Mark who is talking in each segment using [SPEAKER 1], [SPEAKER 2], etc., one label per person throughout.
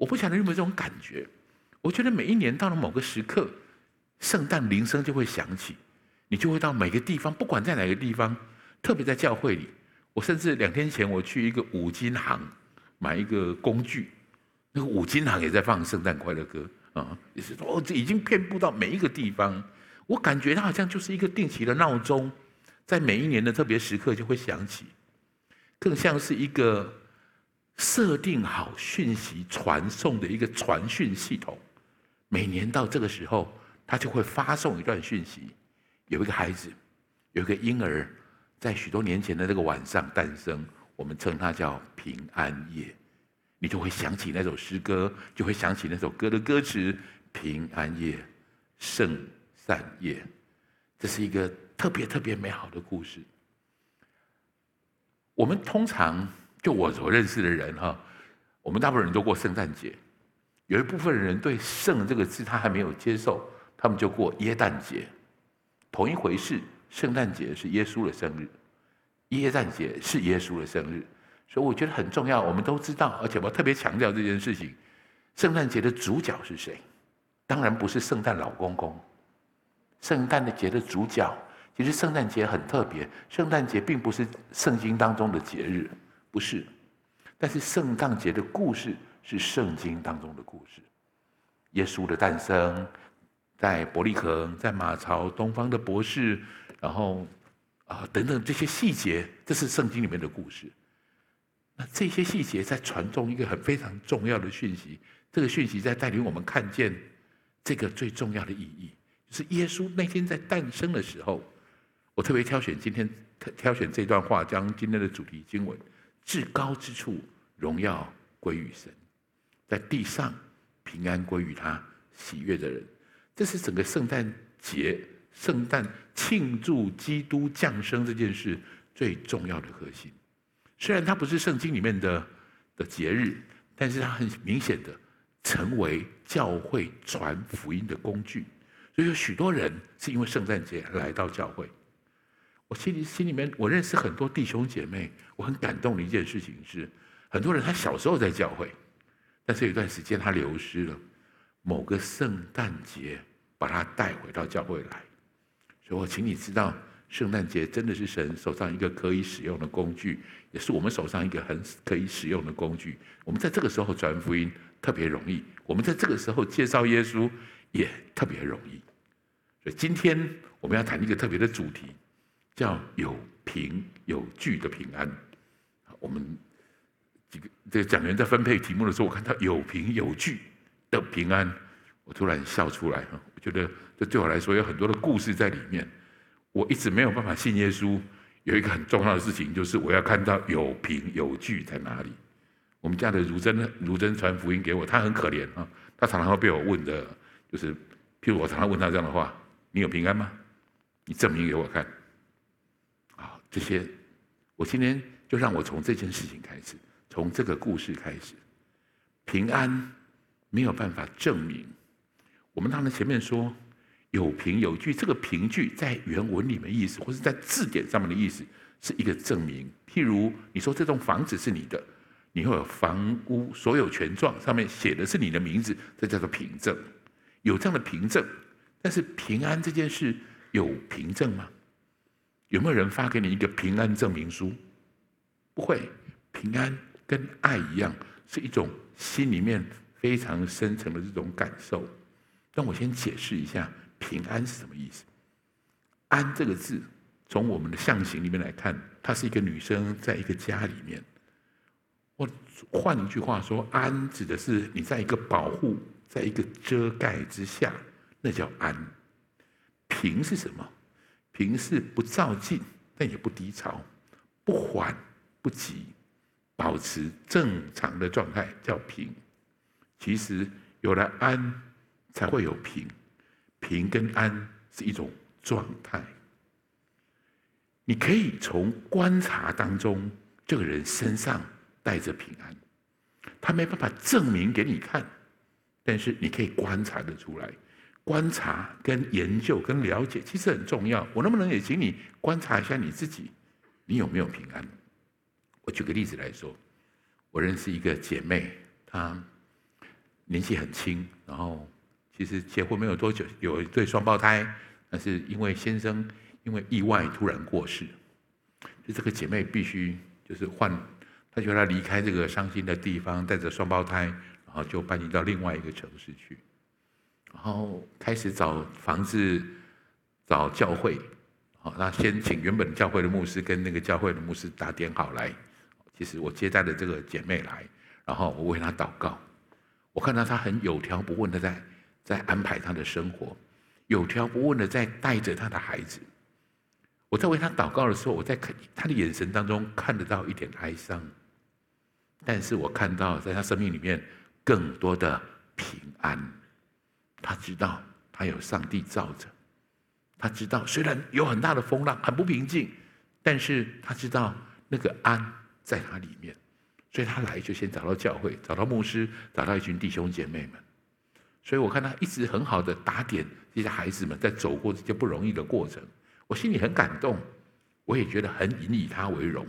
[SPEAKER 1] 我不晓得有没有这种感觉。我觉得每一年到了某个时刻，圣诞铃声就会响起，你就会到每个地方，不管在哪个地方，特别在教会里。我甚至两天前我去一个五金行买一个工具，那个五金行也在放圣诞快乐歌啊，也是哦，这已经遍布到每一个地方。我感觉它好像就是一个定期的闹钟，在每一年的特别时刻就会响起，更像是一个设定好讯息传送的一个传讯系统。每年到这个时候，他就会发送一段讯息。有一个孩子，有一个婴儿。在许多年前的那个晚上诞生，我们称它叫平安夜，你就会想起那首诗歌，就会想起那首歌的歌词：平安夜，圣善夜。这是一个特别特别美好的故事。我们通常就我所认识的人哈，我们大部分人都过圣诞节，有一部分人对“圣”这个字他还没有接受，他们就过耶诞节，同一回事。圣诞节是耶稣的生日，耶诞节是耶稣的生日，所以我觉得很重要。我们都知道，而且我特别强调这件事情：圣诞节的主角是谁？当然不是圣诞老公公。圣诞的节的主角，其实圣诞节很特别。圣诞节并不是圣经当中的节日，不是。但是圣诞节的故事是圣经当中的故事，耶稣的诞生，在伯利恒，在马槽东方的博士。然后，啊，等等这些细节，这是圣经里面的故事。那这些细节在传送一个很非常重要的讯息，这个讯息在带领我们看见这个最重要的意义，就是耶稣那天在诞生的时候。我特别挑选今天挑选这段话，将今天的主题经文：至高之处荣耀归于神，在地上平安归于他喜悦的人。这是整个圣诞节。圣诞庆祝基督降生这件事最重要的核心，虽然它不是圣经里面的的节日，但是它很明显的成为教会传福音的工具。所以有许多人是因为圣诞节来到教会。我心里心里面，我认识很多弟兄姐妹，我很感动的一件事情是，很多人他小时候在教会，但是有一段时间他流失了，某个圣诞节把他带回到教会来。所以我请你知道，圣诞节真的是神手上一个可以使用的工具，也是我们手上一个很可以使用的工具。我们在这个时候传福音特别容易，我们在这个时候介绍耶稣也特别容易。所以今天我们要谈一个特别的主题，叫有凭有据的平安。我们几个这个讲员在分配题目的时候，我看到有凭有据的平安，我突然笑出来哈，我觉得。这对我来说有很多的故事在里面。我一直没有办法信耶稣，有一个很重要的事情，就是我要看到有凭有据在哪里。我们家的如真，如真传福音给我，他很可怜啊，他常常会被我问的，就是譬如我常常问他这样的话：“你有平安吗？你证明给我看。”这些，我今天就让我从这件事情开始，从这个故事开始，平安没有办法证明。我们当然前面说。有凭有据，这个凭据在原文里面意思，或是在字典上面的意思，是一个证明。譬如你说这栋房子是你的，你会有房屋所有权状，上面写的是你的名字，这叫做凭证。有这样的凭证，但是平安这件事有凭证吗？有没有人发给你一个平安证明书？不会，平安跟爱一样，是一种心里面非常深层的这种感受。让我先解释一下。平安是什么意思？安这个字，从我们的象形里面来看，它是一个女生，在一个家里面。我换一句话说，安指的是你在一个保护，在一个遮盖之下，那叫安。平是什么？平是不躁进，但也不低潮，不缓不急，保持正常的状态叫平。其实有了安，才会有平。平跟安是一种状态，你可以从观察当中，这个人身上带着平安，他没办法证明给你看，但是你可以观察得出来。观察跟研究跟了解其实很重要。我能不能也请你观察一下你自己，你有没有平安？我举个例子来说，我认识一个姐妹，她年纪很轻，然后其实结婚没有多久，有一对双胞胎，但是因为先生因为意外突然过世，就这个姐妹必须就是换，她觉得她离开这个伤心的地方，带着双胞胎，然后就搬移到另外一个城市去，然后开始找房子，找教会，好，那先请原本教会的牧师跟那个教会的牧师打点好来，其实我接待了这个姐妹来，然后我为她祷告。我看到她很有条不紊的在在安排她的生活，有条不紊的在带着她的孩子。我在为他祷告的时候，我在看他的眼神当中看得到一点哀伤，但是我看到在他生命里面更多的平安。他知道他有上帝罩着，他知道虽然有很大的风浪，很不平静，但是他知道那个安在他里面。所以他来就先找到教会，找到牧师，找到一群弟兄姐妹们。所以我看他一直很好的打点这些孩子们，在走过这些不容易的过程，我心里很感动，我也觉得很引以他为荣，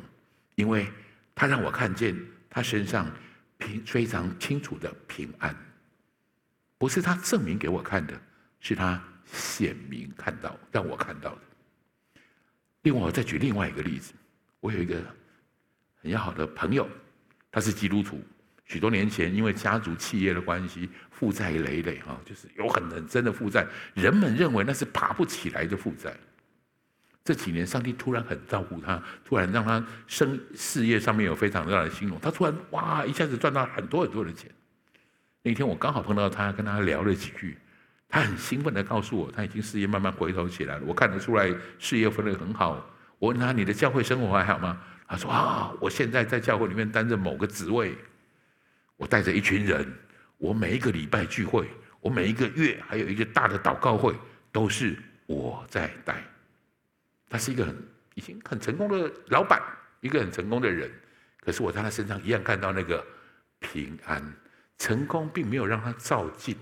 [SPEAKER 1] 因为他让我看见他身上平非常清楚的平安，不是他证明给我看的，是他显明看到让我看到的。另外，我再举另外一个例子，我有一个很要好的朋友。他是基督徒，许多年前因为家族企业的关系，负债累累，哈，就是有很很深的负债，人们认为那是爬不起来的负债。这几年，上帝突然很照顾他，突然让他生事业上面有非常大的兴隆，他突然哇一下子赚到很多很多的钱。那天我刚好碰到他，跟他聊了几句，他很兴奋地告诉我，他已经事业慢慢回头起来了，我看得出来事业分得很好。我问他，你的教会生活还好吗？他说：“啊，我现在在教会里面担任某个职位，我带着一群人，我每一个礼拜聚会，我每一个月还有一个大的祷告会，都是我在带。他是一个很已经很成功的老板，一个很成功的人。可是我在他身上一样看到那个平安。成功并没有让他躁进，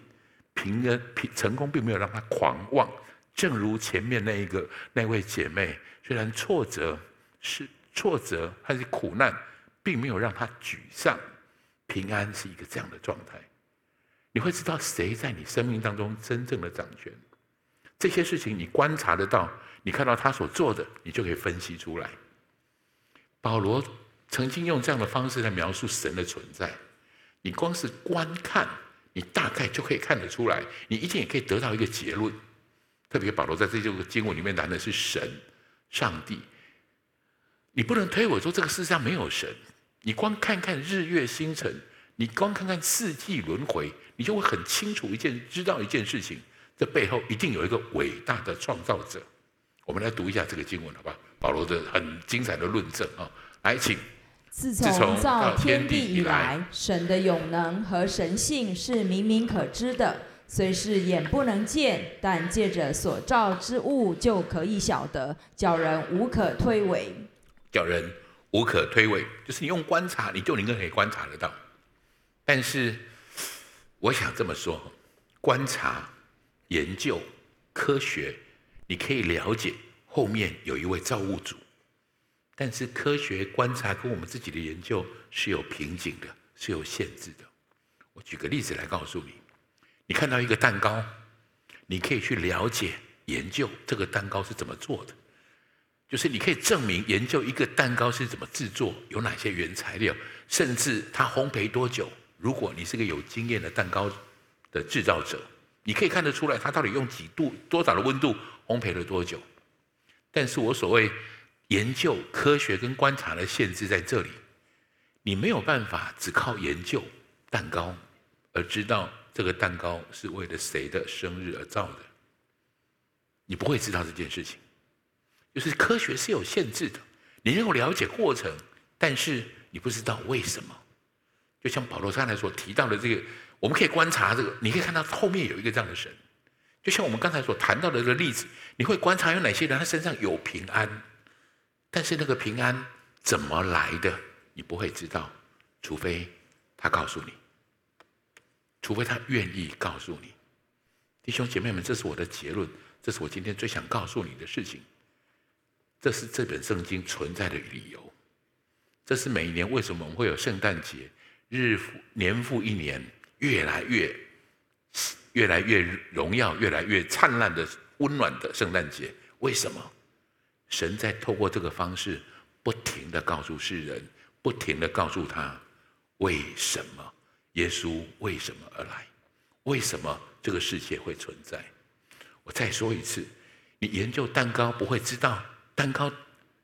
[SPEAKER 1] 平安平成功并没有让他狂妄。正如前面那一个那位姐妹，虽然挫折是。”挫折还是苦难，并没有让他沮丧。平安是一个这样的状态。你会知道谁在你生命当中真正的掌权。这些事情你观察得到，你看到他所做的，你就可以分析出来。保罗曾经用这样的方式来描述神的存在。你光是观看，你大概就可以看得出来。你一定也可以得到一个结论。特别保罗在这个经文里面谈的是神、上帝。你不能推诿说这个世上没有神，你光看看日月星辰，你光看看四季轮回，你就会很清楚一件，知道一件事情，这背后一定有一个伟大的创造者。我们来读一下这个经文，好吧？保罗的很精彩的论证啊，来，请。
[SPEAKER 2] 自从造天地以来，神的永能和神性是明明可知的，虽是眼不能见，但借着所造之物就可以晓得，叫人无可推诿。
[SPEAKER 1] 叫人无可推诿，就是你用观察，你就应该可以观察得到。但是，我想这么说：观察、研究、科学，你可以了解后面有一位造物主。但是，科学观察跟我们自己的研究是有瓶颈的，是有限制的。我举个例子来告诉你：你看到一个蛋糕，你可以去了解、研究这个蛋糕是怎么做的。就是你可以证明研究一个蛋糕是怎么制作，有哪些原材料，甚至它烘焙多久。如果你是个有经验的蛋糕的制造者，你可以看得出来它到底用几度、多少的温度烘焙了多久。但是我所谓研究科学跟观察的限制在这里，你没有办法只靠研究蛋糕而知道这个蛋糕是为了谁的生日而造的，你不会知道这件事情。就是科学是有限制的，你能够了解过程，但是你不知道为什么。就像保罗刚才所提到的这个，我们可以观察这个，你可以看到后面有一个这样的神。就像我们刚才所谈到的这个例子，你会观察有哪些人他身上有平安，但是那个平安怎么来的，你不会知道，除非他告诉你，除非他愿意告诉你。弟兄姐妹们，这是我的结论，这是我今天最想告诉你的事情。这是这本圣经存在的理由。这是每一年为什么我们会有圣诞节，日复年复一年，越来越、越来越荣耀、越来越灿烂的温暖的圣诞节。为什么？神在透过这个方式，不停地告诉世人，不停地告诉他，为什么耶稣为什么而来？为什么这个世界会存在？我再说一次，你研究蛋糕不会知道蛋糕，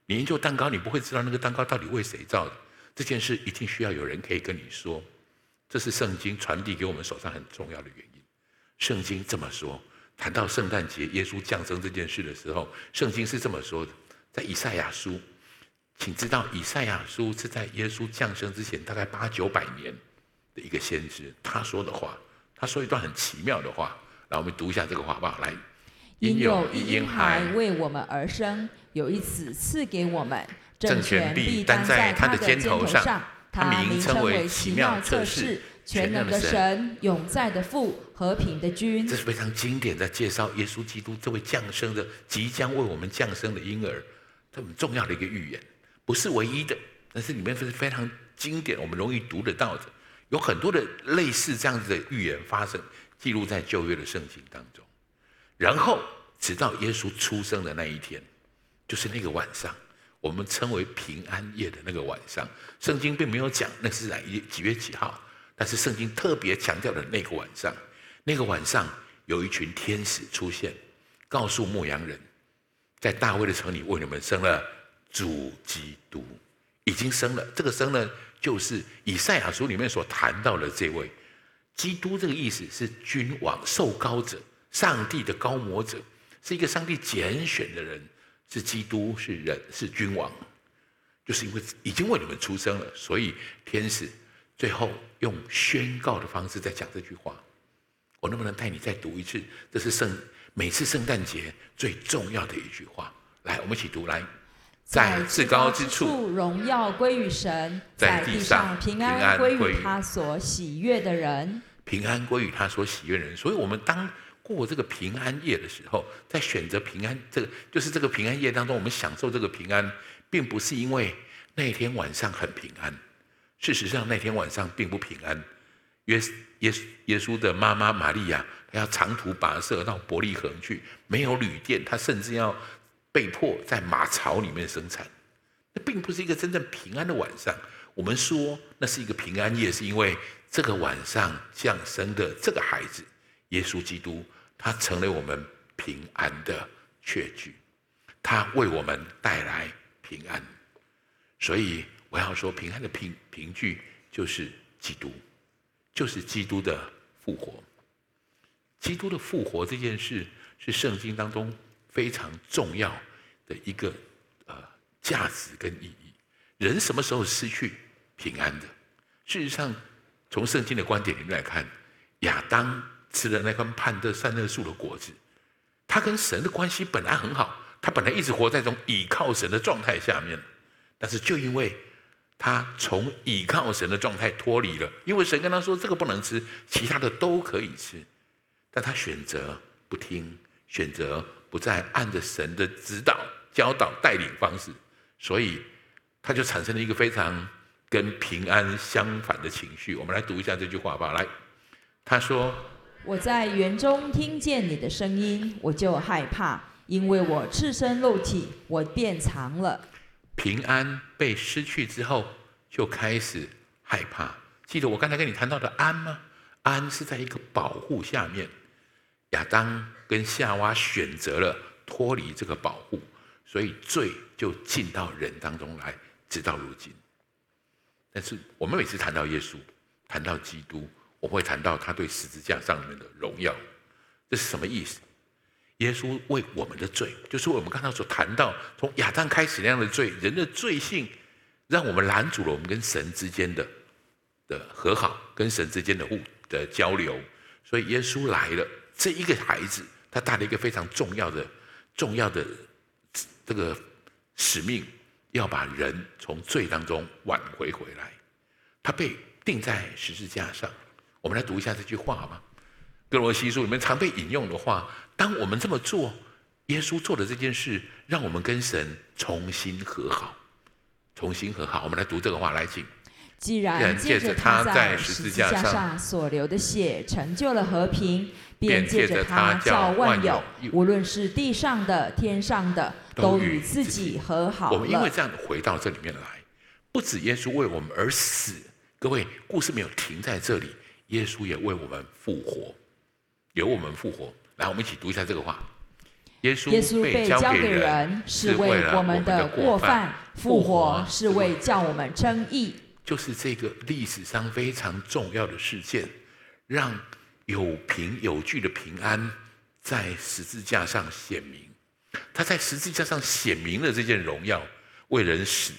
[SPEAKER 1] 你研究蛋糕你不会知道那个蛋糕到底为谁造的。这件事一定需要有人可以跟你说，这是圣经传递给我们手上很重要的原因。圣经这么说，谈到圣诞节耶稣降生这件事的时候，圣经是这么说的：在以赛亚书，请知道以赛亚书是在耶稣降生之前大概八九百年的一个先知，他说的话，他说一段很奇妙的话。来，我们读一下这个话好不好？来。
[SPEAKER 2] 因有一婴孩为我们而生，有一子赐给我们，政权必担在他的肩头上。他名称为奇妙策士、全能的神、永在的父、和平的君。
[SPEAKER 1] 这是非常经典的介绍耶稣基督这位降生的、即将为我们降生的婴儿，这么重要的一个预言，不是唯一的，但是里面是非常经典，我们容易读得到的。有很多的类似这样子的预言发生，记录在旧约的圣经当中。然后，直到耶稣出生的那一天，就是那个晚上，我们称为平安夜的那个晚上。圣经并没有讲那是哪一几月几号，但是圣经特别强调的那个晚上，那个晚上有一群天使出现，告诉牧羊人，在大卫的城里为你们生了主基督，已经生了。这个生呢，就是以赛亚书里面所谈到的这位基督。这个意思是君王、受膏者。上帝的膏抹者是一个上帝拣选的人，是基督，是人，是君王，就是因为已经为你们出生了，所以天使最后用宣告的方式在讲这句话。我能不能带你再读一次？这是圣每次圣诞节最重要的一句话。来，我们一起读。来，
[SPEAKER 2] 在至高之处，荣耀归于神；在地上，平安归于他所喜悦的人。
[SPEAKER 1] 平安归于他所喜悦的人。所以，我们当过这个平安夜的时候，在选择平安这个，就是这个平安夜当中，我们享受这个平安，并不是因为那天晚上很平安。事实上，那天晚上并不平安。耶耶耶稣的妈妈玛利亚，她要长途跋涉到伯利恒去，没有旅店，她甚至要被迫在马槽里面生产。那并不是一个真正平安的晚上。我们说那是一个平安夜，是因为这个晚上降生的这个孩子，耶稣基督。他成了我们平安的确据，他为我们带来平安，所以我要说，平安的凭凭据就是基督，就是基督的复活。基督的复活这件事是圣经当中非常重要的一个呃价值跟意义。人什么时候失去平安的？事实上，从圣经的观点里面来看，亚当。吃了那棵判断善恶树的果子，他跟神的关系本来很好，他本来一直活在这种倚靠神的状态下面，但是就因为他从倚靠神的状态脱离了，因为神跟他说这个不能吃，其他的都可以吃，但他选择不听，选择不再按着神的指导、教导、带领方式，所以他就产生了一个非常跟平安相反的情绪。我们来读一下这句话吧，来，他说。
[SPEAKER 2] 我在园中听见你的声音，我就害怕，因为我赤身露体，我变长了。
[SPEAKER 1] 平安被失去之后，就开始害怕。记得我刚才跟你谈到的安吗？安是在一个保护下面，亚当跟夏娃选择了脱离这个保护，所以罪就进到人当中来，直到如今。但是我们每次谈到耶稣，谈到基督。我会谈到他对十字架上面的荣耀，这是什么意思？耶稣为我们的罪，就是我们刚才所谈到从亚当开始那样的罪，人的罪性让我们拦阻了我们跟神之间的的和好，跟神之间的互的交流。所以耶稣来了，这一个孩子，他带了一个非常重要的、重要的这个使命，要把人从罪当中挽回回来。他被钉在十字架上。我们来读一下这句话好吗？哥罗西书里面常被引用的话。当我们这么做，耶稣做的这件事，让我们跟神重新和好，重新和好。我们来读这个话，来请。
[SPEAKER 2] 既然借着他在十字架上所流的血成就了和平，便借着他叫万有，无论是地上的、天上的，都与自己和好了。
[SPEAKER 1] 我们因为这样回到这里面来，不止耶稣为我们而死，各位，故事没有停在这里，耶稣也为我们复活，由我们复活。来，我们一起读一下这个话。耶稣被交给人，是为了我们的过犯；复活是为叫我们称义。就是这个历史上非常重要的事件，让有凭有据的平安在十字架上显明。他在十字架上显明了这件荣耀，为人死，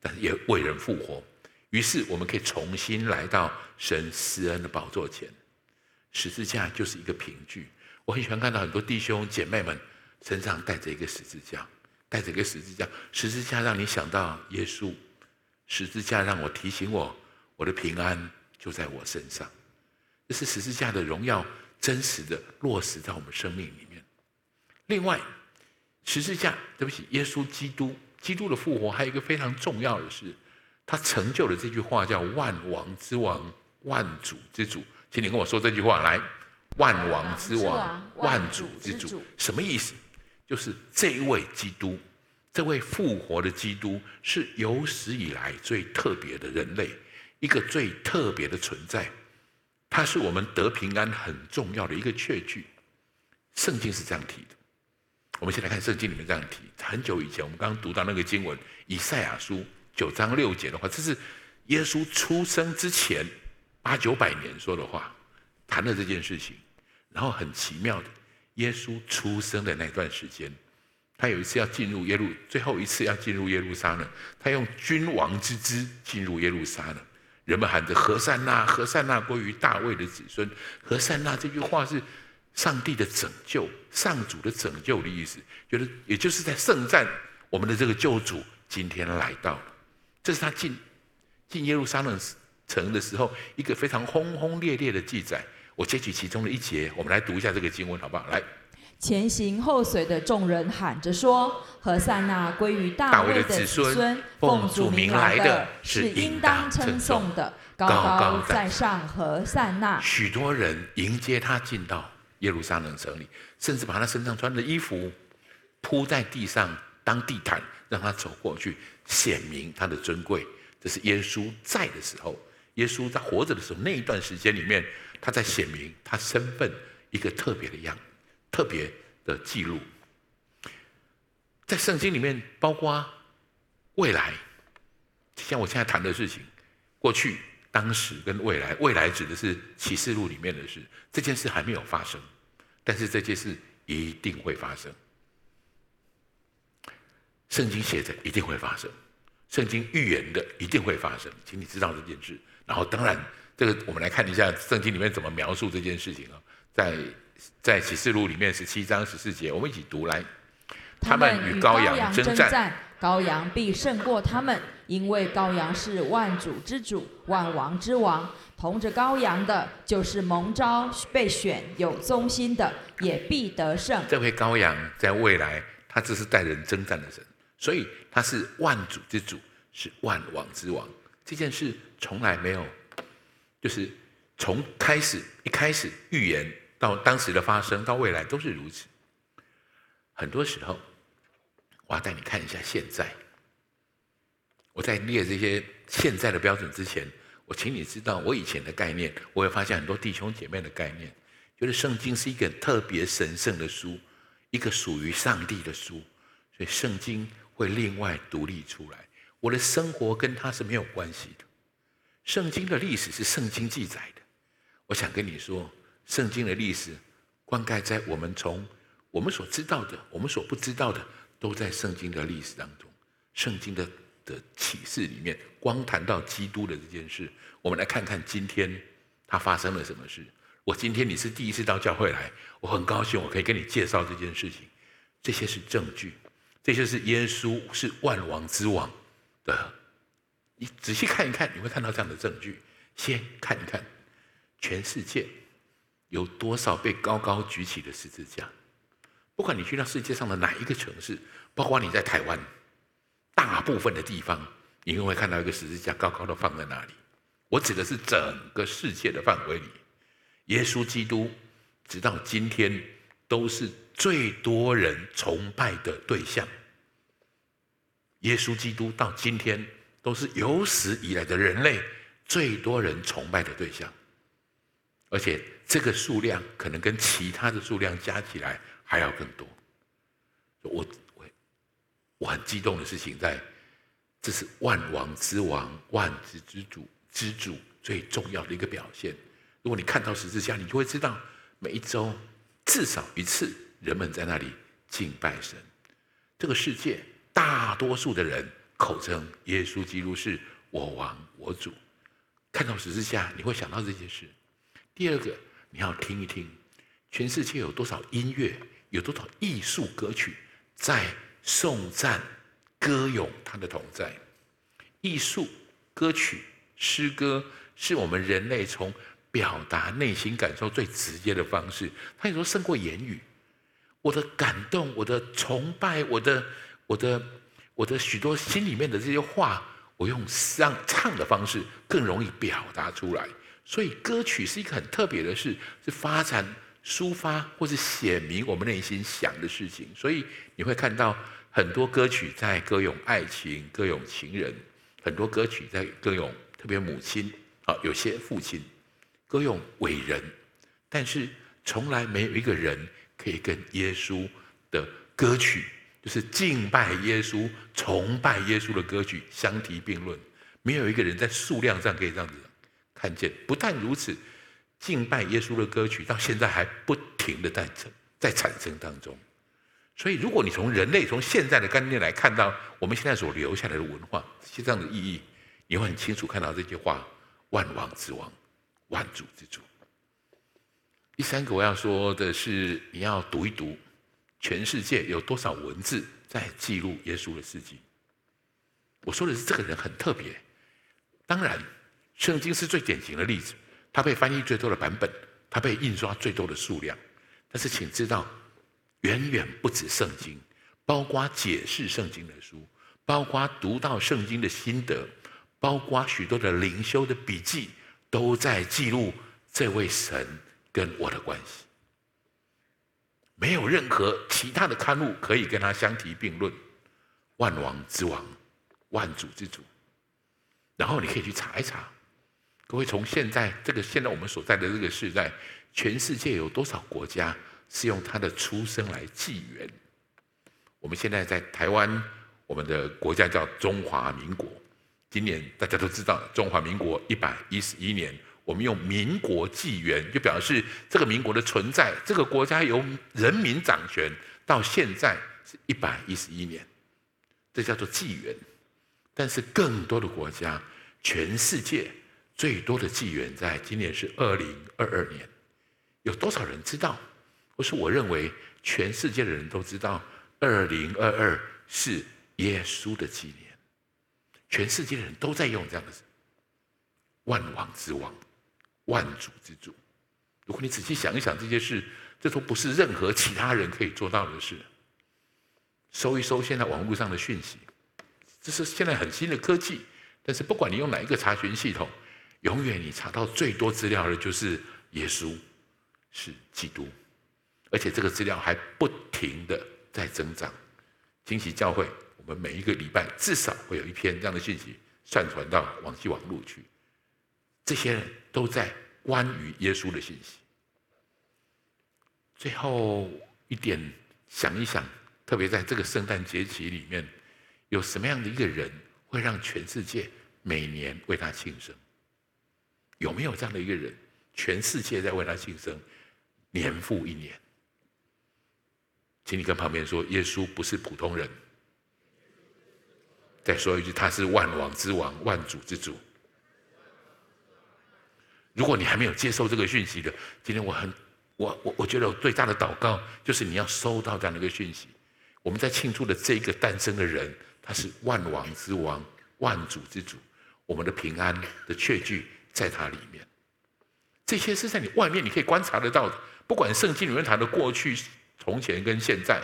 [SPEAKER 1] 但也为人复活。于是我们可以重新来到神施恩的宝座前。十字架就是一个凭据。我很喜欢看到很多弟兄姐妹们。身上带着一个十字架，带着一个十字架，十字架让你想到耶稣，十字架让我提醒我，我的平安就在我身上。这是十字架的荣耀，真实的落实在我们生命里面。另外，十字架，对不起，耶稣基督，基督的复活，还有一个非常重要的是，他成就了这句话，叫万王之王，万主之主。请你跟我说这句话来，万王之王，万主之主，什么意思？就是这一位基督，这位复活的基督，是有史以来最特别的人类，一个最特别的存在。他是我们得平安很重要的一个确据。圣经是这样提的。我们先来看圣经里面这样提。很久以前，我们刚刚读到那个经文，以赛亚书九章六节的话，这是耶稣出生之前八九百年说的话，谈了这件事情。然后很奇妙的。耶稣出生的那段时间，他有一次要进入耶路，最后一次要进入耶路撒冷，他用君王之姿进入耶路撒冷，人们喊着“何善那，何善那归于大卫的子孙”。何善那这句话是上帝的拯救，上主的拯救的意思，觉得也就是在圣战，我们的这个救主今天来到了。这是他进进耶路撒冷城的时候，一个非常轰轰烈烈的记载。我截取其中的一节，我们来读一下这个经文，好不好？来，
[SPEAKER 2] 前行后随的众人喊着说：“何塞那归于大卫的子孙，奉主名来的，是应当称颂的，高高在上，何塞那。”
[SPEAKER 1] 许多人迎接他进到耶路撒冷城里，甚至把他身上穿的衣服铺在地上当地毯，让他走过去，显明他的尊贵。这是耶稣在的时候，耶稣在活着的时候那一段时间里面。他在显明他身份一个特别的样，特别的记录，在圣经里面，包括未来，像我现在谈的事情，过去、当时跟未来，未来指的是启示录里面的事，这件事还没有发生，但是这件事一定会发生。圣经写着一定会发生，圣经预言的一定会发生，请你知道这件事，然后当然。这个我们来看一下圣经里面怎么描述这件事情啊，在在启示录里面十七章十四节，我们一起读来。
[SPEAKER 2] 他们与羔羊争战，羔羊必胜过他们，因为羔羊是万主之主，万王之王。同着羔羊的，就是蒙召被选有忠心的，也必得胜。
[SPEAKER 1] 这位羔羊在未来，他只是带人征战的神，所以他是万主之主，是万王之王。这件事从来没有。就是从开始一开始预言到当时的发生到未来都是如此。很多时候，我要带你看一下现在。我在列这些现在的标准之前，我请你知道我以前的概念。我也发现很多弟兄姐妹的概念，觉得圣经是一个特别神圣的书，一个属于上帝的书，所以圣经会另外独立出来。我的生活跟它是没有关系的。圣经的历史是圣经记载的，我想跟你说，圣经的历史灌溉在我们从我们所知道的，我们所不知道的，都在圣经的历史当中。圣经的的启示里面，光谈到基督的这件事，我们来看看今天他发生了什么事。我今天你是第一次到教会来，我很高兴，我可以跟你介绍这件事情。这些是证据，这些是耶稣是万王之王的。你仔细看一看，你会看到这样的证据。先看一看，全世界有多少被高高举起的十字架？不管你去到世界上的哪一个城市，包括你在台湾，大部分的地方，你都会看到一个十字架高高的放在那里。我指的是整个世界的范围里，耶稣基督直到今天都是最多人崇拜的对象。耶稣基督到今天都是有史以来的人类最多人崇拜的对象，而且这个数量可能跟其他的数量加起来还要更多。我我我很激动的事情在，这是万王之王、万子之主之主最重要的一个表现。如果你看到十字架，你就会知道每一周至少一次，人们在那里敬拜神。这个世界大多数的人口称耶稣基督是我王我主。看到十字架，你会想到这件事。第二个，你要听一听，全世界有多少音乐，有多少艺术歌曲在颂赞、歌咏他的同在。艺术、歌曲、诗歌是我们人类从表达内心感受最直接的方式。它有时候胜过言语。我的感动，我的崇拜，我的、我的、我的许多心里面的这些话。我用唱唱的方式更容易表达出来，所以歌曲是一个很特别的事，是发展、抒发或是写明我们内心想的事情。所以你会看到很多歌曲在歌咏爱情、歌咏情人，很多歌曲在歌咏特别母亲啊，有些父亲歌咏伟人，但是从来没有一个人可以跟耶稣的歌曲。就是敬拜耶稣、崇拜耶稣的歌曲相提并论，没有一个人在数量上可以这样子看见。不但如此，敬拜耶稣的歌曲到现在还不停的在产在产生当中。所以，如果你从人类从现在的概念来看到我们现在所留下来的文化，是这样的意义，你会很清楚看到这句话：万王之王，万主之主。第三个我要说的是，你要读一读。全世界有多少文字在记录耶稣的事迹？我说的是这个人很特别。当然，圣经是最典型的例子，它被翻译最多的版本，它被印刷最多的数量。但是，请知道，远远不止圣经，包括解释圣经的书，包括读到圣经的心得，包括许多的灵修的笔记，都在记录这位神跟我的关系。没有任何其他的刊物可以跟他相提并论，万王之王，万主之主。然后你可以去查一查，各位从现在这个现在我们所在的这个时代，全世界有多少国家是用他的出生来纪元？我们现在在台湾，我们的国家叫中华民国，今年大家都知道中华民国一百一十一年。我们用民国纪元，就表示这个民国的存在，这个国家由人民掌权，到现在是一百一十一年，这叫做纪元。但是更多的国家，全世界最多的纪元在今年是二零二二年。有多少人知道？或是我认为全世界的人都知道，二零二二是耶稣的纪年。全世界的人都在用这样的万王之王。万主之主，如果你仔细想一想这些事，这都不是任何其他人可以做到的事。搜一搜现在网络上的讯息，这是现在很新的科技，但是不管你用哪一个查询系统，永远你查到最多资料的就是耶稣是基督，而且这个资料还不停的在增长。惊喜教会，我们每一个礼拜至少会有一篇这样的讯息上传到网际网络去。这些人都在关于耶稣的信息。最后一点，想一想，特别在这个圣诞节期里面，有什么样的一个人会让全世界每年为他庆生？有没有这样的一个人？全世界在为他庆生，年复一年。请你跟旁边说，耶稣不是普通人。再说一句，他是万王之王，万主之主。如果你还没有接受这个讯息的，今天我很，我我我觉得我最大的祷告就是你要收到这样的一个讯息。我们在庆祝的这个诞生的人，他是万王之王、万主之主，我们的平安的确据在他里面。这些是在你外面你可以观察得到的，不管圣经里面谈的过去、从前跟现在，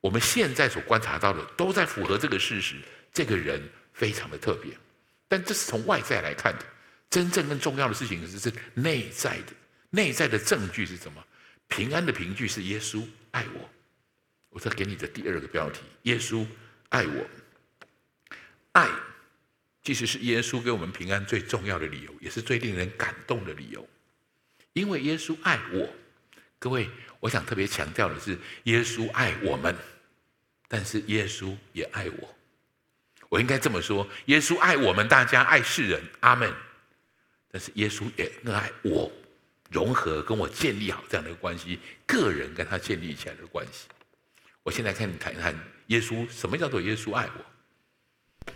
[SPEAKER 1] 我们现在所观察到的都在符合这个事实。这个人非常的特别，但这是从外在来看的。真正更重要的事情是是内在的，内在的证据是什么？平安的凭据是耶稣爱我。我再给你的第二个标题：耶稣爱我。爱其实是耶稣给我们平安最重要的理由，也是最令人感动的理由。因为耶稣爱我，各位，我想特别强调的是，耶稣爱我们，但是耶稣也爱我。我应该这么说：耶稣爱我们大家，爱世人，阿门。但是耶稣也爱我，融合跟我建立好这样的关系，个人跟他建立起来的关系。我现在跟你谈一谈耶稣，什么叫做耶稣爱我？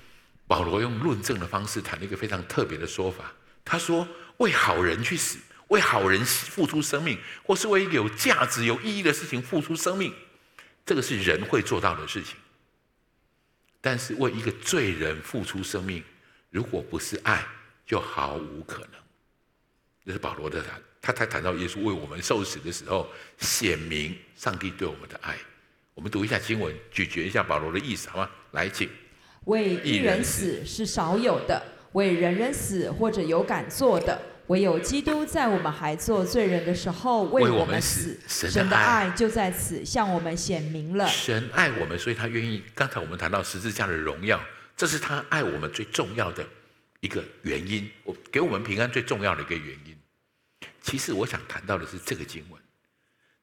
[SPEAKER 1] 保罗用论证的方式谈了一个非常特别的说法。他说：“为好人去死，为好人付出生命，或是为一个有价值、有意义的事情付出生命，这个是人会做到的事情。但是为一个罪人付出生命，如果不是爱，就毫无可能。”这是保罗的谈，他才谈到耶稣为我们受死的时候，显明上帝对我们的爱。我们读一下经文，咀嚼一下保罗的意思，好吗？来，请。
[SPEAKER 2] 为一人死是少有的，为人人死或者有敢做的，唯有基督在我们还做罪人的时候为我们死。神的，神的爱就在此向我们显明了。
[SPEAKER 1] 神爱我们，所以他愿意。刚才我们谈到十字架的荣耀，这是他爱我们最重要的一个原因。我给我们平安最重要的一个原因。其实我想谈到的是这个经文，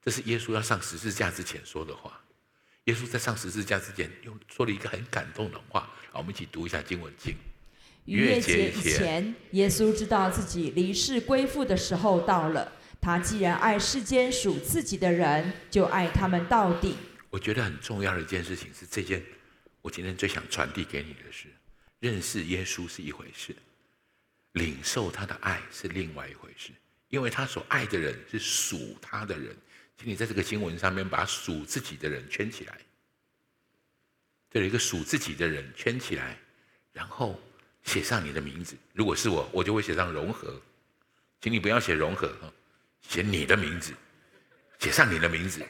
[SPEAKER 1] 这是耶稣要上十字架之前说的话。耶稣在上十字架之前，又说了一个很感动的话。好，我们一起读一下经文经。
[SPEAKER 2] 逾越节以前，耶稣知道自己离世归父的时候到了。他既然爱世间属自己的人，就爱他们到底。
[SPEAKER 1] 我觉得很重要的一件事情是，这件我今天最想传递给你的是：认识耶稣是一回事，领受他的爱是另外一回事。因为他所爱的人是属他的人。请你在这个经文上面把属自己的人圈起来，这有一个属自己的人圈起来，然后写上你的名字。如果是我，我就会写上融合。请你不要写融合，写你的名字，写上你的名字。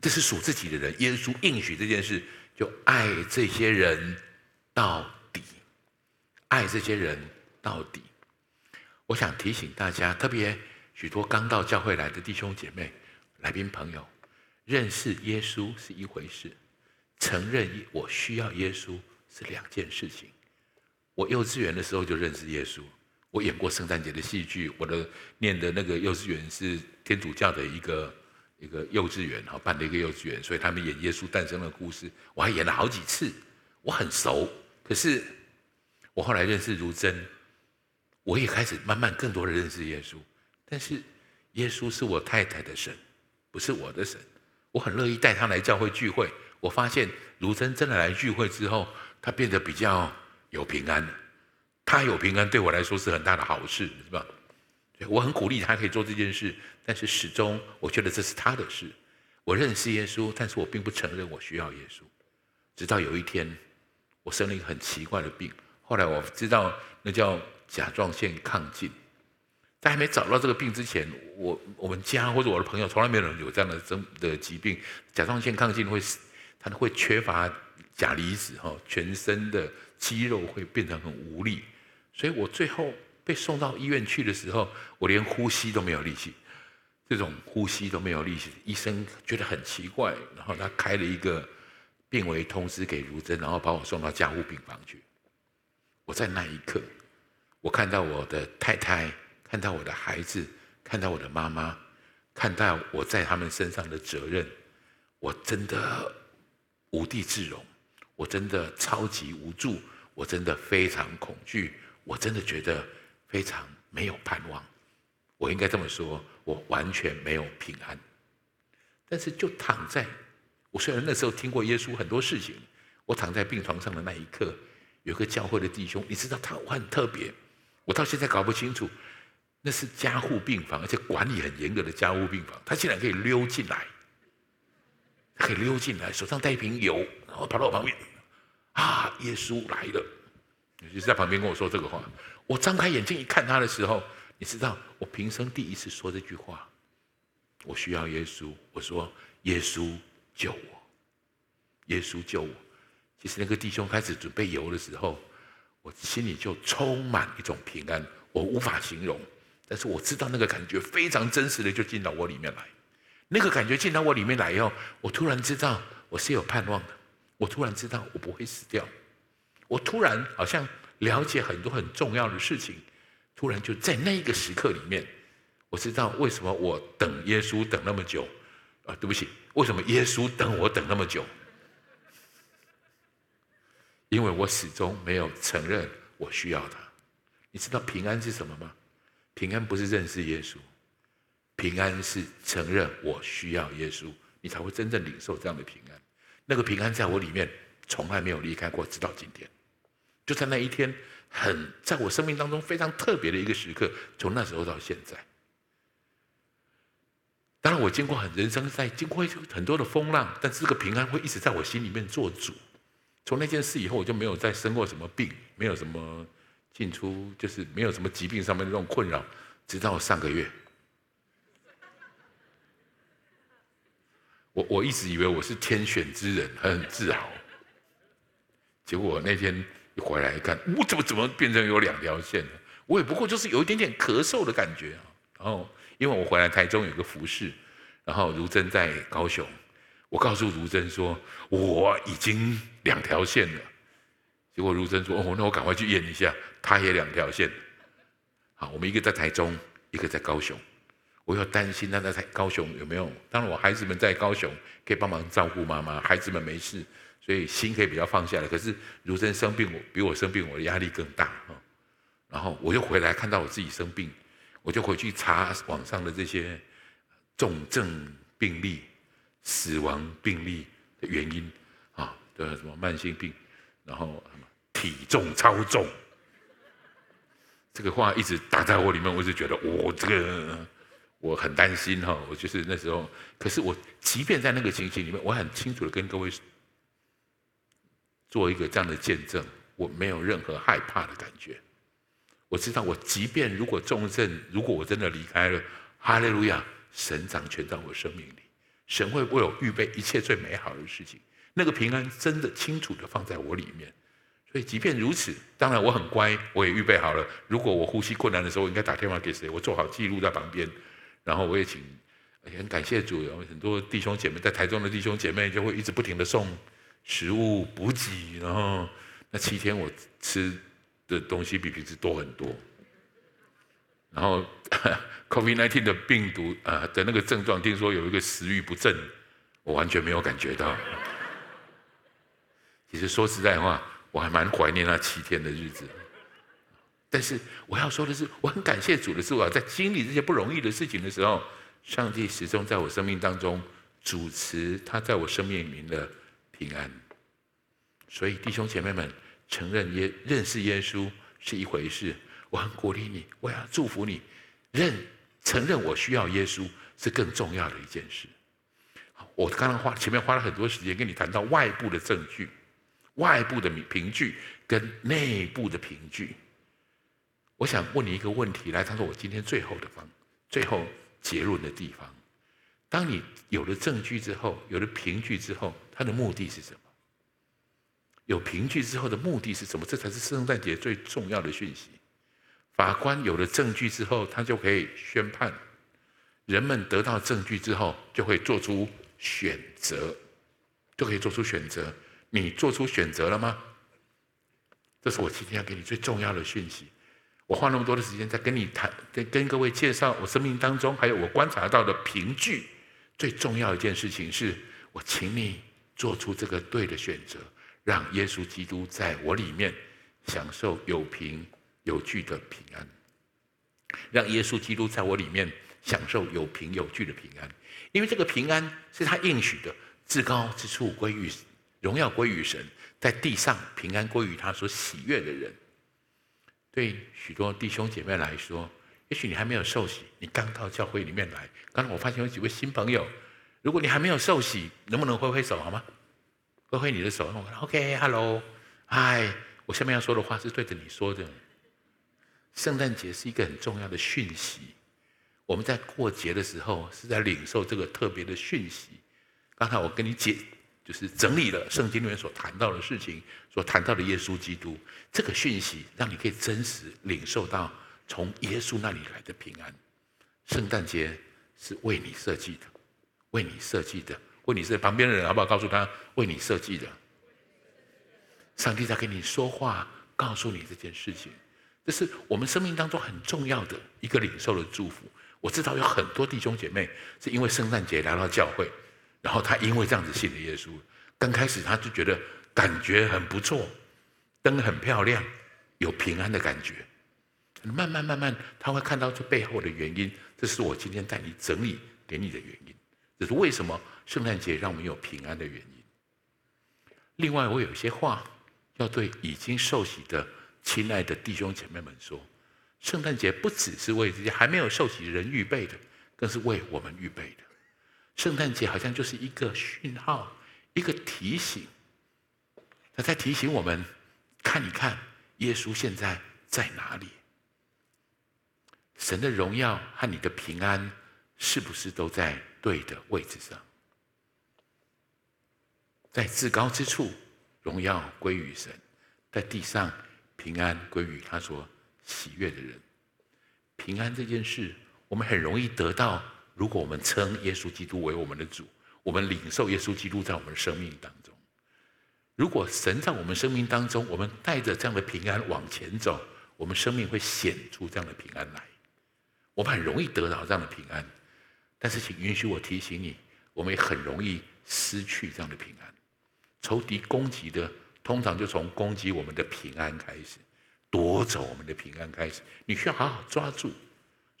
[SPEAKER 1] 这是属自己的人，耶稣应许这件事，就爱这些人到，爱这些人到底。我想提醒大家，特别许多刚到教会来的弟兄姐妹。来宾朋友，认识耶稣是一回事，承认我需要耶稣是两件事情。我幼稚园的时候就认识耶稣，我演过圣诞节的戏剧，我的念的那个幼稚园是天主教的一个一个幼稚园，哈，办的一个幼稚园，所以他们演耶稣诞生的故事，我还演了好几次，我很熟。可是我后来认识如真，我也开始慢慢更多的认识耶稣，但是耶稣是我太太的神。不是我的神，我很乐意带他来教会聚会。我发现如真真的来聚会之后，他变得比较有平安了。他有平安对我来说是很大的好事，是吧？我很鼓励他可以做这件事，但是始终我觉得这是他的事。我认识耶稣，但是我并不承认我需要耶稣。直到有一天，我生了一个很奇怪的病，后来我知道那叫甲状腺亢进。在还没找到这个病之前，我我们家或者我的朋友从来没有人有这样的症的疾病。甲状腺亢进会，它会缺乏钾离子哈，全身的肌肉会变成很无力。所以我最后被送到医院去的时候，我连呼吸都没有力气，这种呼吸都没有力气。医生觉得很奇怪，然后他开了一个病危通知给如珍，然后把我送到加护病房去。我在那一刻，我看到我的太太。看到我的孩子，看到我的妈妈，看到我在他们身上的责任，我真的无地自容，我真的超级无助，我真的非常恐惧，我真的觉得非常没有盼望。我应该这么说，我完全没有平安。但是就躺在，我虽然那时候听过耶稣很多事情，我躺在病床上的那一刻，有个教会的弟兄，你知道他我很特别，我到现在搞不清楚。那是加护病房，而且管理很严格的加护病房。他竟然可以溜进来，可以溜进来，手上带一瓶油，然后跑到我旁边，啊，耶稣来了，就是在旁边跟我说这个话。我张开眼睛一看他的时候，你知道，我平生第一次说这句话，我需要耶稣。我说，耶稣救我，耶稣救我。其实那个弟兄开始准备游的时候，我心里就充满一种平安。我无法形容。但是我知道那个感觉非常真实的就进到我里面来，那个感觉进到我里面来以后，我突然知道我是有盼望的，我突然知道我不会死掉，我突然好像了解很多很重要的事情，突然就在那一个时刻里面，我知道为什么我等耶稣等那么久，啊，对不起，为什么耶稣等我等那么久？因为我始终没有承认我需要他。你知道平安是什么吗？平安不是认识耶稣，平安是承认我需要耶稣，你才会真正领受这样的平安。那个平安在我里面从来没有离开过，直到今天。就在那一天，很在我生命当中非常特别的一个时刻，从那时候到现在。当然，我经过很人生在经过很多的风浪，但是这个平安会一直在我心里面做主。从那件事以后，我就没有再生过什么病，没有什么。进出就是没有什么疾病上面的这种困扰，直到上个月，我我一直以为我是天选之人，很自豪。结果那天一回来一看，我怎么怎么变成有两条线了？我也不过就是有一点点咳嗽的感觉啊。然后因为我回来台中有个服侍，然后如真在高雄，我告诉如真说我已经两条线了。结果如真说：“哦，那我赶快去验一下。”他也两条线。好，我们一个在台中，一个在高雄。我又担心他在台高雄有没有？当然，我孩子们在高雄可以帮忙照顾妈妈，孩子们没事，所以心可以比较放下来。可是如真生病，我比我生病，我的压力更大啊。然后我又回来看到我自己生病，我就回去查网上的这些重症病例、死亡病例的原因啊，的什么慢性病，然后什么。体重超重，这个话一直打在我里面，我就觉得我、这个我很担心哈。我就是那时候，可是我即便在那个情形里面，我很清楚的跟各位做一个这样的见证，我没有任何害怕的感觉。我知道，我即便如果重症，如果我真的离开了，哈利路亚，神掌权在我生命里，神会为我预备一切最美好的事情。那个平安真的清楚的放在我里面。所以，即便如此，当然我很乖，我也预备好了。如果我呼吸困难的时候，我应该打电话给谁？我做好记录在旁边。然后我也请，也很感谢主，有很多弟兄姐妹在台中的弟兄姐妹就会一直不停的送食物补给。然后那七天我吃的东西比平时多很多。然后 COVID-19 的病毒啊的那个症状，听说有一个食欲不振，我完全没有感觉到。其实说实在话。我还蛮怀念那七天的日子，但是我要说的是，我很感谢主的是，我在经历这些不容易的事情的时候，上帝始终在我生命当中主持他在我生命里面的平安。所以弟兄姐妹们，承认耶认识耶稣是一回事，我很鼓励你，我要祝福你，认承认我需要耶稣是更重要的一件事。我刚刚花前面花了很多时间跟你谈到外部的证据。外部的凭据跟内部的凭据，我想问你一个问题，来当做我今天最后的方，最后结论的地方。当你有了证据之后，有了凭据之后，它的目的是什么？有凭据之后的目的是什么？这才是圣诞节最重要的讯息。法官有了证据之后，他就可以宣判；人们得到证据之后，就会做出选择，就可以做出选择。你做出选择了吗？这是我今天要给你最重要的讯息。我花那么多的时间在跟你谈，跟跟各位介绍我生命当中还有我观察到的凭据。最重要一件事情是，我请你做出这个对的选择，让耶稣基督在我里面享受有凭有据的平安，让耶稣基督在我里面享受有凭有据的平安。因为这个平安是他应许的，至高之处归于。荣耀归于神，在地上平安归于他所喜悦的人。对许多弟兄姐妹来说，也许你还没有受洗，你刚到教会里面来。刚才我发现有几位新朋友，如果你还没有受洗，能不能挥挥手好吗？挥挥你的手。OK，Hello，嗨，我下面要说的话是对着你说的。圣诞节是一个很重要的讯息，我们在过节的时候是在领受这个特别的讯息。刚才我跟你解。就是整理了圣经里面所谈到的事情，所谈到的耶稣基督这个讯息，让你可以真实领受到从耶稣那里来的平安。圣诞节是为你设计的，为你设计的，为你设。旁边的人好不好？告诉他，为你设计的。上帝在跟你说话，告诉你这件事情，这是我们生命当中很重要的一个领受的祝福。我知道有很多弟兄姐妹是因为圣诞节来到教会，然后他因为这样子信了耶稣。刚开始他就觉得感觉很不错，灯很漂亮，有平安的感觉。慢慢慢慢，他会看到这背后的原因。这是我今天带你整理给你的原因。这是为什么圣诞节让我们有平安的原因。另外，我有一些话要对已经受洗的亲爱的弟兄姐妹们说。圣诞节不只是为这些还没有受洗的人预备的，更是为我们预备的。圣诞节好像就是一个讯号，一个提醒，他在提醒我们看一看耶稣现在在哪里。神的荣耀和你的平安是不是都在对的位置上？在至高之处，荣耀归于神；在地上，平安归于他所喜悦的人，平安这件事，我们很容易得到。如果我们称耶稣基督为我们的主，我们领受耶稣基督在我们生命当中。如果神在我们生命当中，我们带着这样的平安往前走，我们生命会显出这样的平安来。我们很容易得到这样的平安，但是请允许我提醒你，我们也很容易失去这样的平安。仇敌攻击的，通常就从攻击我们的平安开始。夺走我们的平安开始，你需要好好抓住。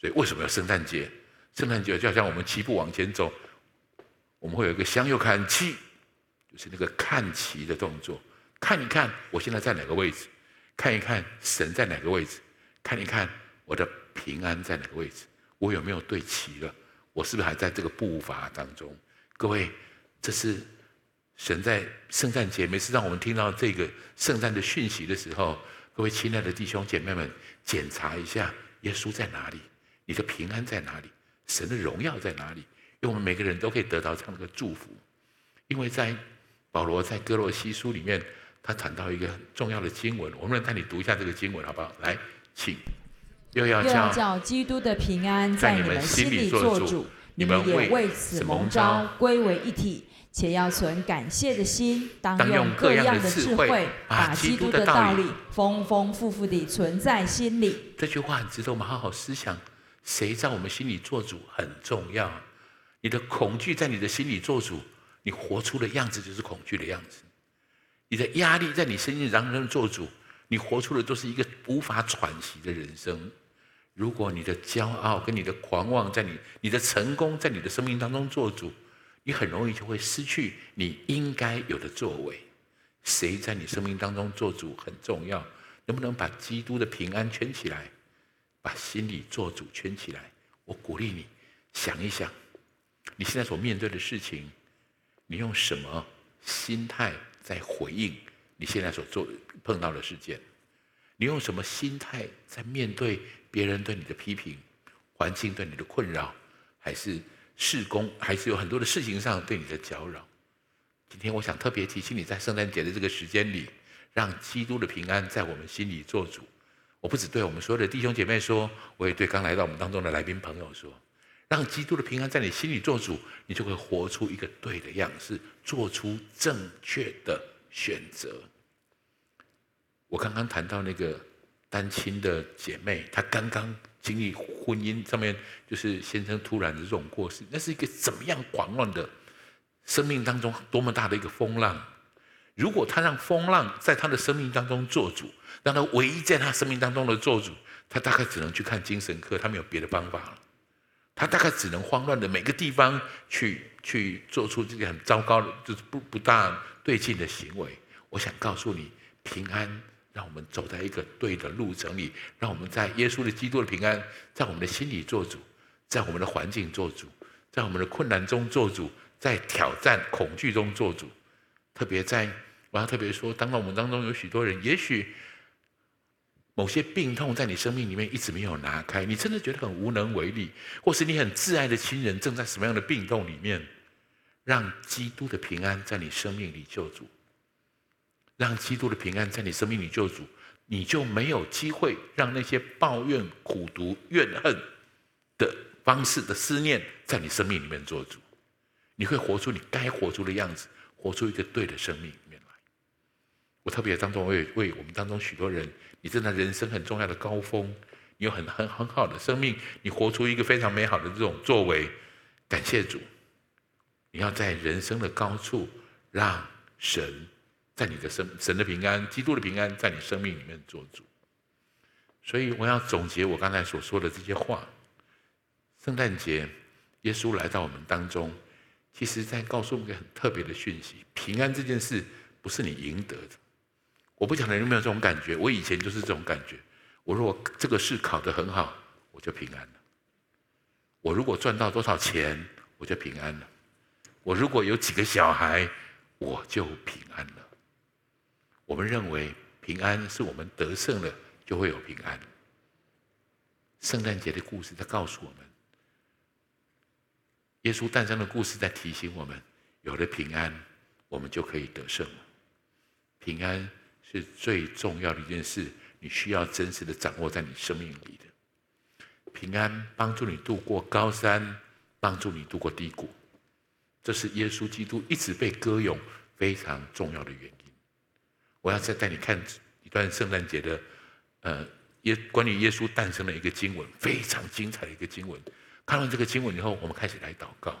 [SPEAKER 1] 所以为什么要圣诞节？圣诞节就好像我们齐步往前走，我们会有一个向右看齐，就是那个看齐的动作，看一看我现在在哪个位置，看一看神在哪个位置，看一看我的平安在哪个位置，我有没有对齐了？我是不是还在这个步伐当中？各位，这是神在圣诞节每次让我们听到这个圣诞的讯息的时候。各位亲爱的弟兄姐妹们，检查一下耶稣在哪里？你的平安在哪里？神的荣耀在哪里？因为我们每个人都可以得到这样的祝福。因为在保罗在哥罗西书里面，他谈到一个很重要的经文，我们来带你读一下这个经文，好不好？来，请。又要
[SPEAKER 2] 叫基督的平安在你们心里做主，你们也为此蒙召归为一体。且要存感谢的心，当用各样的智慧，把基督的道理丰丰富富地存在心里。
[SPEAKER 1] 这句话很值得我们好好思想。谁在我们心里做主很重要。你的恐惧在你的心里做主，你活出的样子就是恐惧的样子。你的压力在你身上让人做主，你活出的都是一个无法喘息的人生。如果你的骄傲跟你的狂妄在你，你的成功在你的生命当中做主。你很容易就会失去你应该有的作为。谁在你生命当中做主很重要，能不能把基督的平安圈起来，把心里做主圈起来？我鼓励你想一想，你现在所面对的事情，你用什么心态在回应你现在所做碰到的事件？你用什么心态在面对别人对你的批评、环境对你的困扰，还是？事工还是有很多的事情上对你的搅扰。今天我想特别提醒你，在圣诞节的这个时间里，让基督的平安在我们心里做主。我不只对我们所有的弟兄姐妹说，我也对刚来到我们当中的来宾朋友说，让基督的平安在你心里做主，你就会活出一个对的样式，做出正确的选择。我刚刚谈到那个单亲的姐妹，她刚刚。经历婚姻上面，就是先生突然的这种过世，那是一个怎么样狂乱的生命当中多么大的一个风浪？如果他让风浪在他的生命当中做主，让他唯一在他生命当中的做主，他大概只能去看精神科，他没有别的方法了。他大概只能慌乱的每个地方去去做出这个很糟糕的，就是不不大对劲的行为。我想告诉你，平安。让我们走在一个对的路程里，让我们在耶稣的基督的平安，在我们的心里做主，在我们的环境做主，在我们的困难中做主，在挑战恐惧中做主。特别在我要特别说，当我们当中有许多人，也许某些病痛在你生命里面一直没有拿开，你真的觉得很无能为力，或是你很挚爱的亲人正在什么样的病痛里面，让基督的平安在你生命里救主。让基督的平安在你生命里救主，你就没有机会让那些抱怨、苦毒、怨恨的方式的思念在你生命里面做主。你会活出你该活出的样子，活出一个对的生命里面来。我特别当中为为我们当中许多人，你正在人生很重要的高峰，你有很很很好的生命，你活出一个非常美好的这种作为，感谢主。你要在人生的高处，让神在你的生神的平安、基督的平安在你生命里面做主。所以我要总结我刚才所说的这些话。圣诞节，耶稣来到我们当中，其实在告诉我们一个很特别的讯息：平安这件事不是你赢得的。我不晓得你有没有这种感觉，我以前就是这种感觉。我如果这个试考得很好，我就平安了；我如果赚到多少钱，我就平安了。我如果有几个小孩，我就平安了。我们认为平安是我们得胜了就会有平安。圣诞节的故事在告诉我们，耶稣诞生的故事在提醒我们，有了平安，我们就可以得胜了。平安是最重要的一件事，你需要真实的掌握在你生命里的。平安帮助你度过高山，帮助你度过低谷。这是耶稣基督一直被歌咏非常重要的原因。我要再带你看一段圣诞节的，呃，耶关于耶稣诞生的一个经文，非常精彩的一个经文。看完这个经文以后，我们开始来祷告。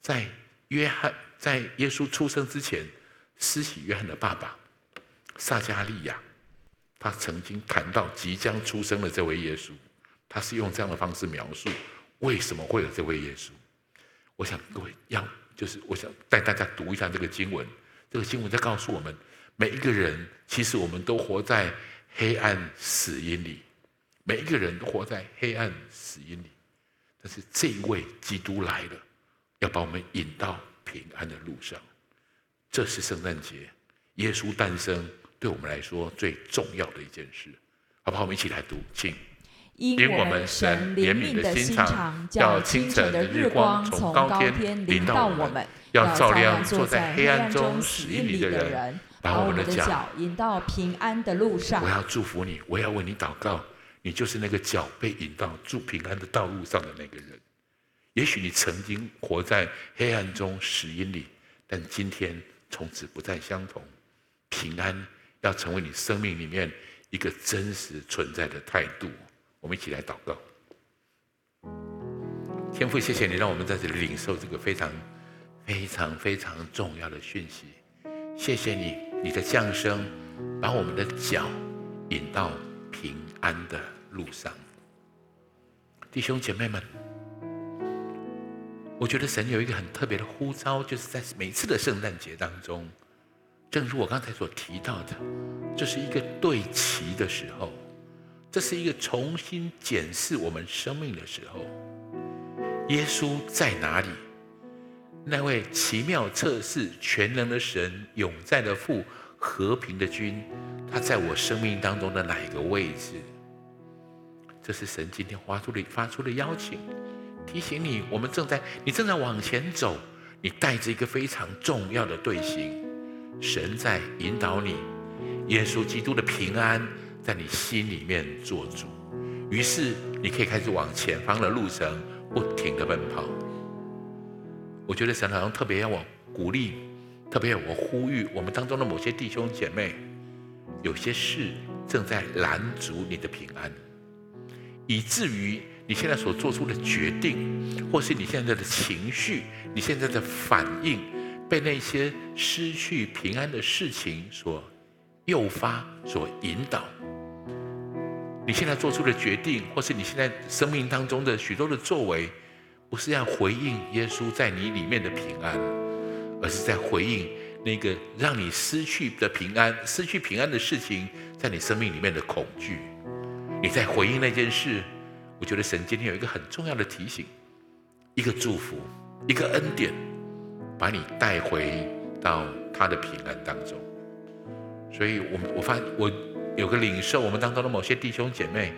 [SPEAKER 1] 在约翰在耶稣出生之前，施洗约翰的爸爸撒迦利亚，他曾经谈到即将出生的这位耶稣，他是用这样的方式描述为什么会有这位耶稣。我想各位要就是我想带大家读一下这个经文。这个经文在告诉我们，每一个人其实我们都活在黑暗死因里，每一个人都活在黑暗死因里。但是这一位基督来了，要把我们引到平安的路上。这是圣诞节，耶稣诞生对我们来说最重要的一件事。好不好？我们一起来读，请。
[SPEAKER 2] 因我们神怜悯的心肠，叫清晨的日光从高天临到我们，要照亮坐在黑暗中死荫里的人，把我们的脚引到平安的路上。
[SPEAKER 1] 我要祝福你，我要为你祷告，你就是那个脚被引到住平安的道路上的那个人。也许你曾经活在黑暗中死荫里，但今天从此不再相同。平安要成为你生命里面一个真实存在的态度。我们一起来祷告，天父，谢谢你让我们在这里领受这个非常、非常、非常重要的讯息。谢谢你，你的降生把我们的脚引到平安的路上。弟兄姐妹们，我觉得神有一个很特别的呼召，就是在每次的圣诞节当中，正如我刚才所提到的，这是一个对齐的时候。这是一个重新检视我们生命的时候。耶稣在哪里？那位奇妙测试、全能的神、永在的父、和平的君，他在我生命当中的哪一个位置？这是神今天发出的发出的邀请，提醒你：我们正在，你正在往前走，你带着一个非常重要的队形，神在引导你，耶稣基督的平安。在你心里面做主，于是你可以开始往前方的路程不停地奔跑。我觉得神好像特别要我鼓励，特别要我呼吁我们当中的某些弟兄姐妹，有些事正在拦阻你的平安，以至于你现在所做出的决定，或是你现在的情绪，你现在的反应，被那些失去平安的事情所诱发、所引导。你现在做出的决定，或是你现在生命当中的许多的作为，不是要回应耶稣在你里面的平安，而是在回应那个让你失去的平安、失去平安的事情，在你生命里面的恐惧。你在回应那件事，我觉得神今天有一个很重要的提醒，一个祝福，一个恩典，把你带回到他的平安当中。所以我，我我发我。有个领受，我们当中的某些弟兄姐妹，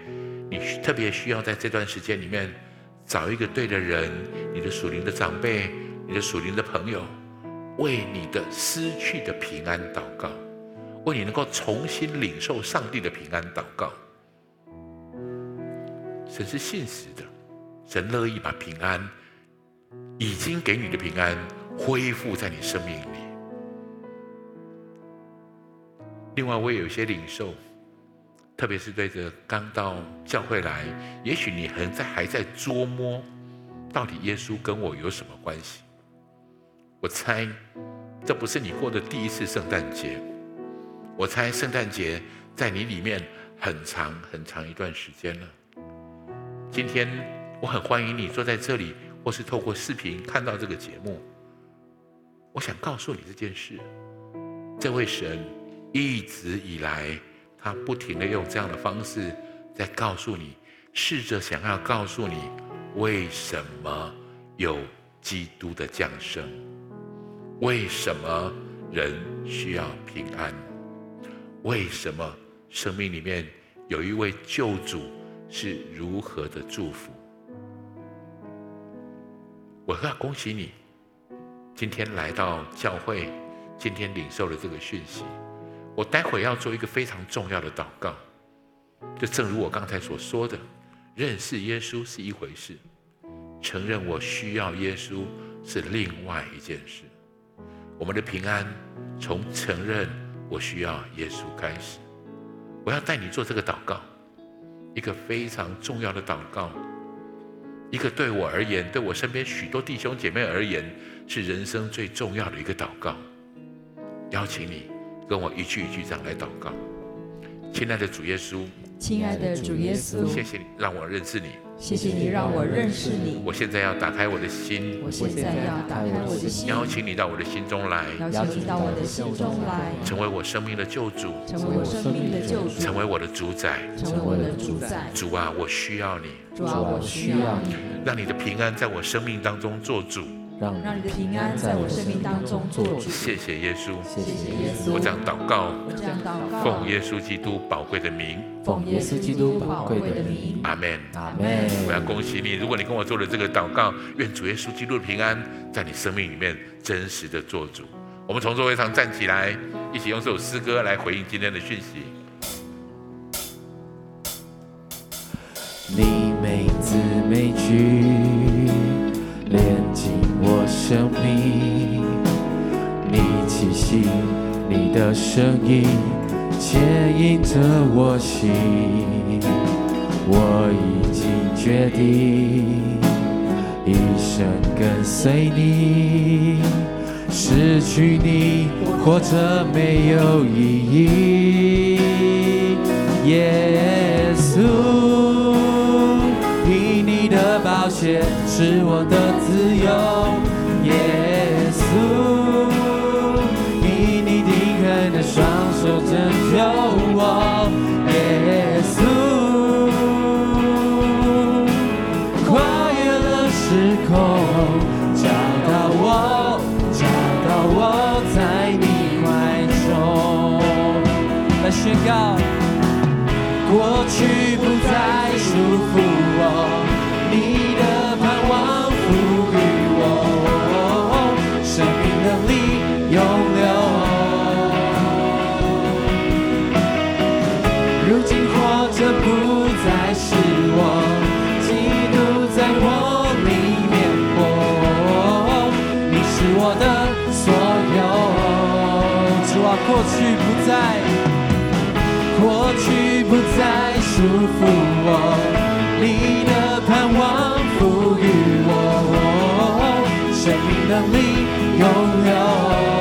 [SPEAKER 1] 你特别需要在这段时间里面找一个对的人，你的属灵的长辈，你的属灵的朋友，为你的失去的平安祷告，为你能够重新领受上帝的平安祷告。神是信实的，神乐意把平安已经给你的平安恢复在你生命里。另外，我也有些领受，特别是对着刚到教会来，也许你还在还在琢磨，到底耶稣跟我有什么关系？我猜，这不是你过的第一次圣诞节。我猜圣诞节在你里面很长很长一段时间了。今天我很欢迎你坐在这里，或是透过视频看到这个节目。我想告诉你这件事：这位神一直以来，他不停的用这样的方式在告诉你，试着想要告诉你，为什么有基督的降生，为什么人需要平安，为什么生命里面有一位救主。是如何的祝福？我要恭喜你，今天来到教会，今天领受了这个讯息。我待会要做一个非常重要的祷告，就正如我刚才所说的，认识耶稣是一回事，承认我需要耶稣是另外一件事。我们的平安从承认我需要耶稣开始。我要带你做这个祷告。一个非常重要的祷告，一个对我而言，对我身边许多弟兄姐妹而言，是人生最重要的一个祷告。邀请你跟我一句一句这样来祷告，亲爱的主耶稣，
[SPEAKER 2] 亲爱的主耶稣，
[SPEAKER 1] 谢谢你让我认识你。
[SPEAKER 2] 谢谢你让我认识你。
[SPEAKER 1] 我现在要打开我的心。
[SPEAKER 2] 我现在要打开我的心。
[SPEAKER 1] 邀请你到我的心中来。
[SPEAKER 2] 邀请你到我的心中来。
[SPEAKER 1] 成为我生命的救主。
[SPEAKER 2] 成为我生命的救主。
[SPEAKER 1] 成为我的主宰。
[SPEAKER 2] 成为我的主宰。
[SPEAKER 1] 主啊，我需要你。
[SPEAKER 2] 主啊，我需要你。
[SPEAKER 1] 让你的平安在我生命当中做主。
[SPEAKER 2] 让你的平安在我生命当中做主。
[SPEAKER 1] 谢谢耶稣。
[SPEAKER 2] 谢谢耶稣。
[SPEAKER 1] 我这样祷告。
[SPEAKER 2] 我这样祷告。
[SPEAKER 1] 奉耶稣基督宝贵的名。
[SPEAKER 2] 奉耶稣基督宝贵的名。
[SPEAKER 1] 阿门。
[SPEAKER 2] 阿门。
[SPEAKER 1] 我要恭喜你，如果你跟我做了这个祷告，愿主耶稣基督的平安在你生命里面真实的做主。我们从座位上站起来，一起用这首诗歌来回应今天的讯息。
[SPEAKER 3] 你每字每句。你，你气息，你的声音牵引着我心，我已经决定一生跟随你，失去你活着没有意义，耶稣。的宝血是我的自由，生命能力拥有，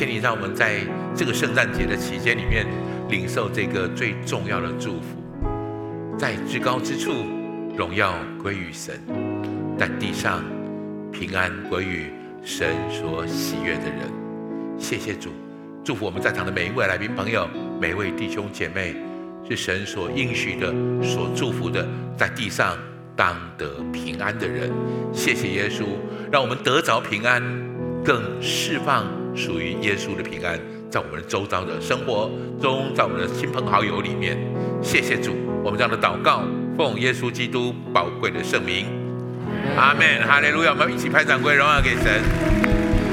[SPEAKER 3] 谢你让我们在这个圣诞节的
[SPEAKER 1] 期间里面领受这个最重要的祝福，在至高之处荣耀归于神，在地上平安归于神所喜悦的人。谢谢主，祝福我们在场的每一位来宾朋友，每一位弟兄姐妹，是神所应许的、所祝福的，在地上当得平安的人。谢谢耶稣，让我们得着平安，更释放属于耶稣的平安，在我们周遭的生活中，在我们的亲朋好友里面。谢谢主，我们这样的祷告，奉耶稣基督宝贵的圣名，阿门，哈利路亚！我们一起拍掌归荣耀给神。